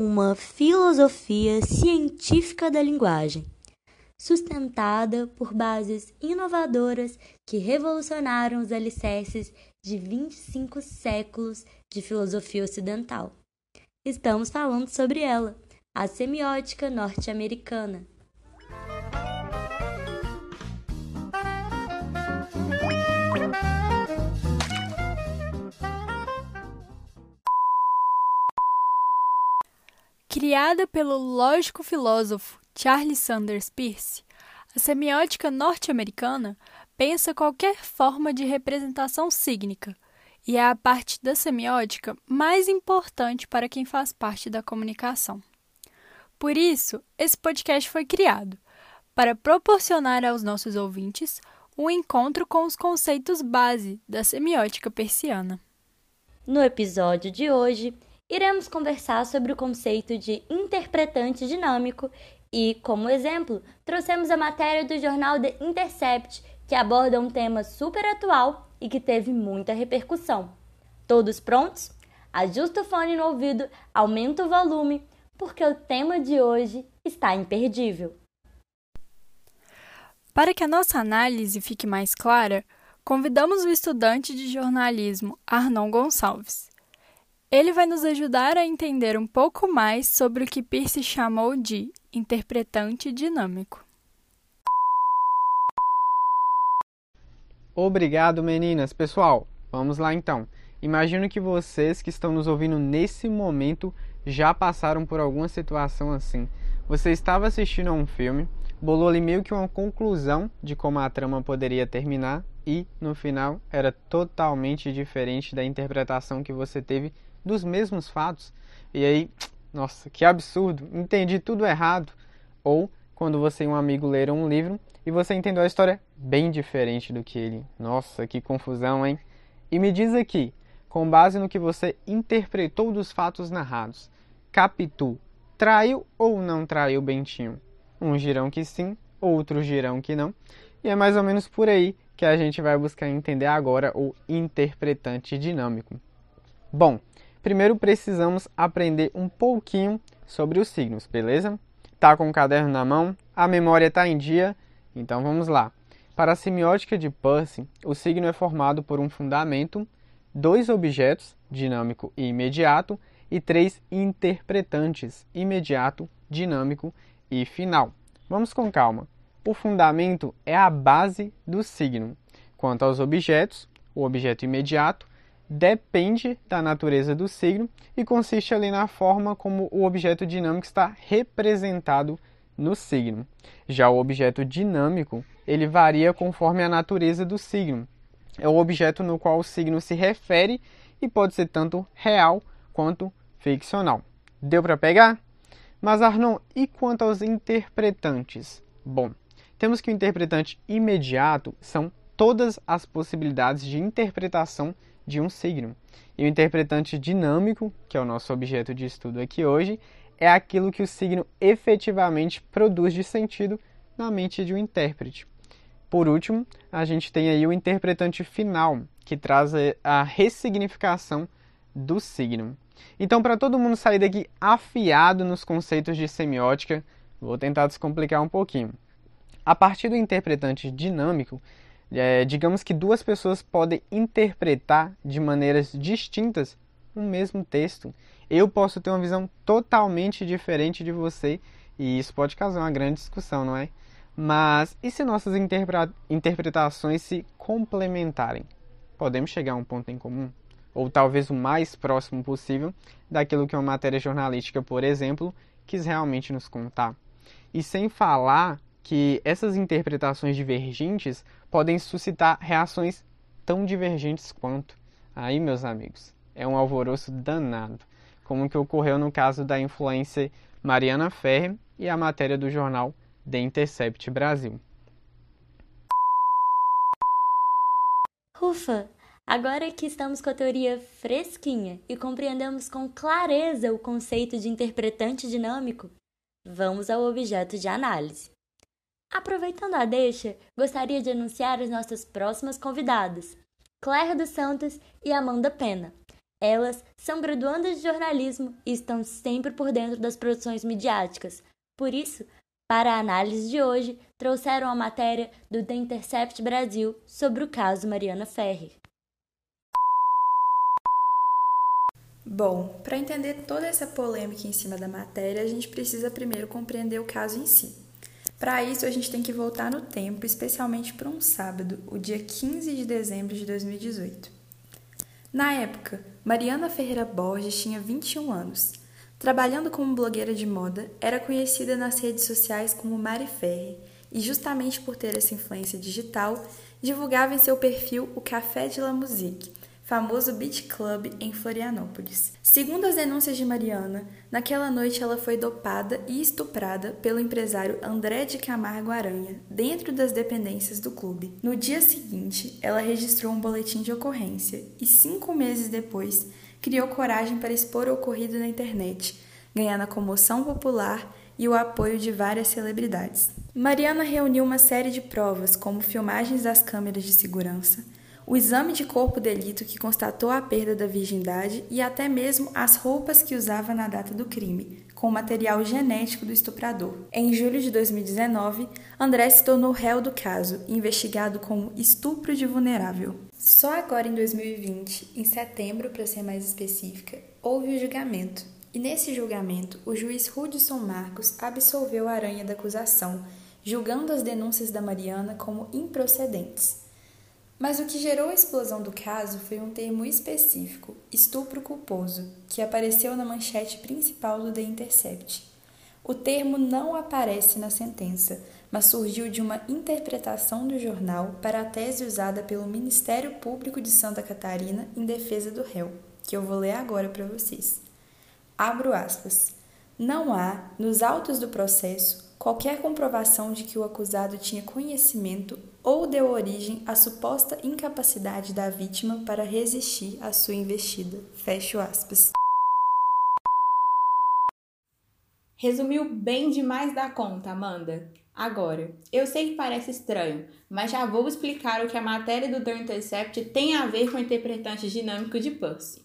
uma filosofia científica da linguagem, sustentada por bases inovadoras que revolucionaram os alicerces de 25 séculos de filosofia ocidental. Estamos falando sobre ela, a semiótica norte-americana. Criada pelo lógico filósofo Charles Sanders Peirce, a semiótica norte-americana pensa qualquer forma de representação sígnica e é a parte da semiótica mais importante para quem faz parte da comunicação. Por isso, esse podcast foi criado para proporcionar aos nossos ouvintes um encontro com os conceitos base da semiótica persiana. No episódio de hoje, iremos conversar sobre o conceito de interpretante dinâmico e, como exemplo, trouxemos a matéria do jornal The Intercept, que aborda um tema super atual e que teve muita repercussão. Todos prontos? Ajusta o fone no ouvido, aumenta o volume, porque o tema de hoje está imperdível. Para que a nossa análise fique mais clara, convidamos o estudante de jornalismo Arnon Gonçalves. Ele vai nos ajudar a entender um pouco mais sobre o que Peirce chamou de interpretante dinâmico. Obrigado, meninas. Pessoal, vamos lá então. Imagino que vocês que estão nos ouvindo nesse momento já passaram por alguma situação assim. Você estava assistindo a um filme, bolou ali meio que uma conclusão de como a trama poderia terminar e, no final, era totalmente diferente da interpretação que você teve dos mesmos fatos. E aí, nossa, que absurdo, entendi tudo errado. Ou quando você e um amigo leram um livro e você entendeu a história bem diferente do que ele. Nossa, que confusão, hein? E me diz aqui, com base no que você interpretou dos fatos narrados, Capitu traiu ou não traiu Bentinho? Um girão que sim, outro girão que não. E é mais ou menos por aí que a gente vai buscar entender agora o interpretante dinâmico. Bom, primeiro precisamos aprender um pouquinho sobre os signos, beleza? Tá com o caderno na mão? A memória está em dia? Então vamos lá. Para a semiótica de Peirce, o signo é formado por um fundamento, dois objetos, dinâmico e imediato, e três interpretantes, imediato, dinâmico e final. Vamos com calma. O fundamento é a base do signo. Quanto aos objetos, o objeto imediato depende da natureza do signo e consiste ali na forma como o objeto dinâmico está representado no signo. Já o objeto dinâmico, ele varia conforme a natureza do signo. É o objeto no qual o signo se refere e pode ser tanto real quanto ficcional. Deu para pegar? Mas Arnon, e quanto aos interpretantes? Bom, temos que o interpretante imediato são todas as possibilidades de interpretação de um signo. E o interpretante dinâmico, que é o nosso objeto de estudo aqui hoje, é aquilo que o signo efetivamente produz de sentido na mente de um intérprete. Por último, a gente tem aí o interpretante final, que traz a ressignificação do signo. Então, para todo mundo sair daqui afiado nos conceitos de semiótica, vou tentar descomplicar um pouquinho. A partir do interpretante dinâmico, é, digamos que duas pessoas podem interpretar de maneiras distintas o mesmo texto. Eu posso ter uma visão totalmente diferente de você e isso pode causar uma grande discussão, não é? Mas e se nossas interpretações se complementarem? Podemos chegar a um ponto em comum? Ou talvez o mais próximo possível daquilo que uma matéria jornalística, por exemplo, quis realmente nos contar. E sem falar que essas interpretações divergentes podem suscitar reações tão divergentes quanto. Aí, meus amigos, é um alvoroço danado, como o que ocorreu no caso da influência Mariana Ferre e a matéria do jornal The Intercept Brasil. Ufa! Agora que estamos com a teoria fresquinha e compreendemos com clareza o conceito de interpretante dinâmico, vamos ao objeto de análise. Aproveitando a deixa, gostaria de anunciar as nossas próximas convidadas, Claire dos Santos e Amanda Pena. Elas são graduandas de jornalismo e estão sempre por dentro das produções midiáticas. Por isso, para a análise de hoje, trouxeram a matéria do The Intercept Brasil sobre o caso Mariana Ferrer. Bom, para entender toda essa polêmica em cima da matéria, a gente precisa primeiro compreender o caso em si. Para isso, a gente tem que voltar no tempo, especialmente para um sábado, o dia 15 de dezembro de 2018. Na época, Mariana Ferreira Borges tinha 21 anos. Trabalhando como blogueira de moda, era conhecida nas redes sociais como Mari Ferre e, justamente por ter essa influência digital, divulgava em seu perfil o Café de la Musique, famoso beach club em Florianópolis. Segundo as denúncias de Mariana, naquela noite ela foi dopada e estuprada pelo empresário André de Camargo Aranha, dentro das dependências do clube. No dia seguinte, ela registrou um boletim de ocorrência e, cinco meses depois, criou coragem para expor o ocorrido na internet, ganhando a comoção popular e o apoio de várias celebridades. Mariana reuniu uma série de provas, como filmagens das câmeras de segurança o exame de corpo delito que constatou a perda da virgindade e até mesmo as roupas que usava na data do crime, com o material genético do estuprador. Em julho de 2019, André se tornou réu do caso, investigado como estupro de vulnerável. Só agora em 2020, em setembro para ser mais específica, houve o julgamento. E nesse julgamento, o juiz Rudson Marcos absolveu a Aranha da acusação, julgando as denúncias da Mariana como improcedentes. Mas o que gerou a explosão do caso foi um termo específico, estupro culposo, que apareceu na manchete principal do The Intercept. O termo não aparece na sentença, mas surgiu de uma interpretação do jornal para a tese usada pelo Ministério Público de Santa Catarina em defesa do réu, que eu vou ler agora para vocês. Abro aspas. Não há, nos autos do processo, qualquer comprovação de que o acusado tinha conhecimento ou deu origem à suposta incapacidade da vítima para resistir à sua investida. Fecho aspas. Resumiu bem demais da conta, Amanda. Agora, eu sei que parece estranho, mas já vou explicar o que a matéria do The Intercept tem a ver com o interpretante dinâmico de Percy.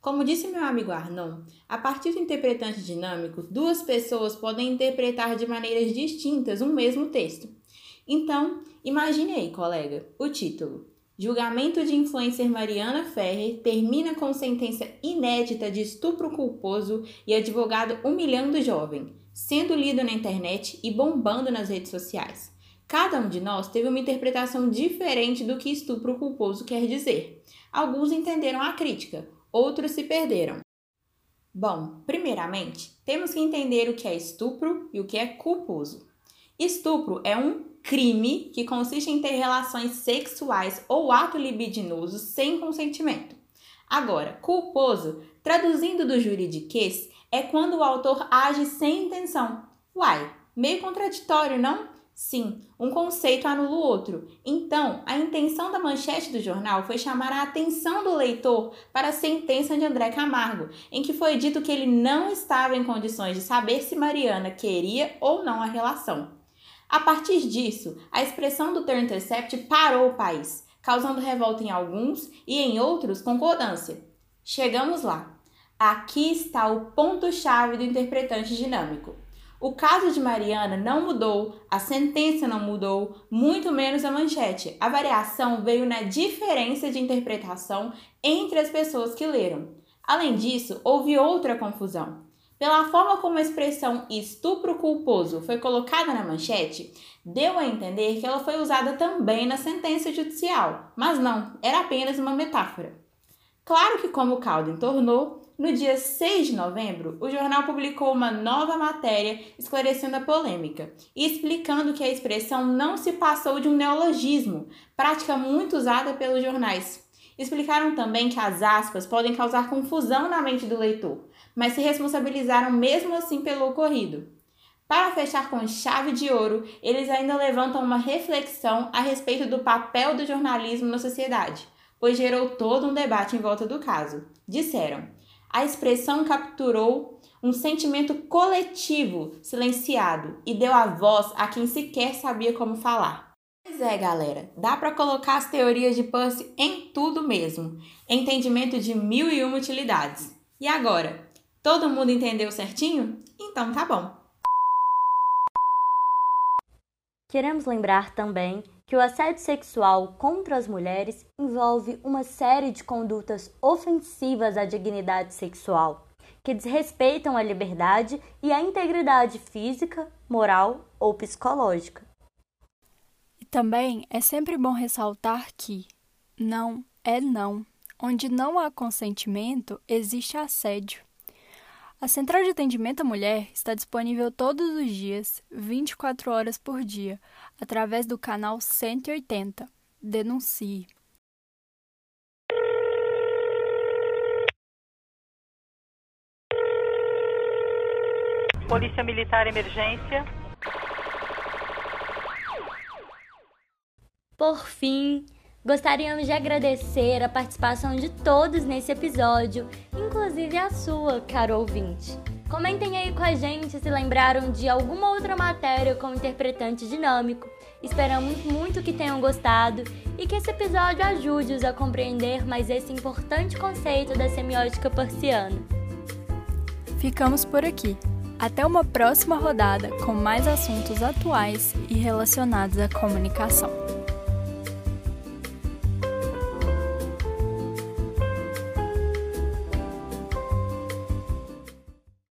Como disse meu amigo Arnon, a partir do interpretante dinâmico, duas pessoas podem interpretar de maneiras distintas um mesmo texto. Então, imagine aí, colega, o título. Julgamento de influencer Mariana Ferrer termina com sentença inédita de estupro culposo e advogado humilhando jovem, sendo lido na internet e bombando nas redes sociais. Cada um de nós teve uma interpretação diferente do que estupro culposo quer dizer. Alguns entenderam a crítica, outros se perderam. Bom, primeiramente, temos que entender o que é estupro e o que é culposo. Estupro é um crime que consiste em ter relações sexuais ou ato libidinoso sem consentimento. Agora, culposo, traduzindo do juridiquês, é quando o autor age sem intenção. Uai, meio contraditório, não? Sim, um conceito anula o outro. Então, a intenção da manchete do jornal foi chamar a atenção do leitor para a sentença de André Camargo, em que foi dito que ele não estava em condições de saber se Mariana queria ou não a relação. A partir disso, a expressão do The Intercept parou o país, causando revolta em alguns e em outros concordância. Chegamos lá. Aqui está o ponto-chave do interpretante dinâmico. O caso de Mariana não mudou, a sentença não mudou, muito menos a manchete. A variação veio na diferença de interpretação entre as pessoas que leram. Além disso, houve outra confusão. Pela forma como a expressão estupro culposo foi colocada na manchete, deu a entender que ela foi usada também na sentença judicial, mas não, era apenas uma metáfora. Claro que, como o caldo entornou, no dia 6 de novembro, o jornal publicou uma nova matéria esclarecendo a polêmica e explicando que a expressão não se passou de um neologismo, prática muito usada pelos jornais. Explicaram também que as aspas podem causar confusão na mente do leitor, mas se responsabilizaram mesmo assim pelo ocorrido. Para fechar com chave de ouro, eles ainda levantam uma reflexão a respeito do papel do jornalismo na sociedade, pois gerou todo um debate em volta do caso. Disseram: a expressão capturou um sentimento coletivo silenciado e deu a voz a quem sequer sabia como falar. Pois é, galera, dá para colocar as teorias de Percy em tudo mesmo. Entendimento de mil e uma utilidades. E agora? Todo mundo entendeu certinho? Então tá bom. Queremos lembrar também que o assédio sexual contra as mulheres envolve uma série de condutas ofensivas à dignidade sexual, que desrespeitam a liberdade e a integridade física, moral ou psicológica. E também é sempre bom ressaltar que não é não. Onde não há consentimento, existe assédio. A Central de Atendimento à Mulher está disponível todos os dias, 24 horas por dia, através do canal 180. Denuncie. Polícia Militar Emergência. Por fim, Gostaríamos de agradecer a participação de todos nesse episódio, inclusive a sua, caro ouvinte. Comentem aí com a gente se lembraram de alguma outra matéria com interpretante dinâmico. Esperamos muito que tenham gostado e que esse episódio ajude-os a compreender mais esse importante conceito da semiótica persiana. Ficamos por aqui. Até uma próxima rodada com mais assuntos atuais e relacionados à comunicação.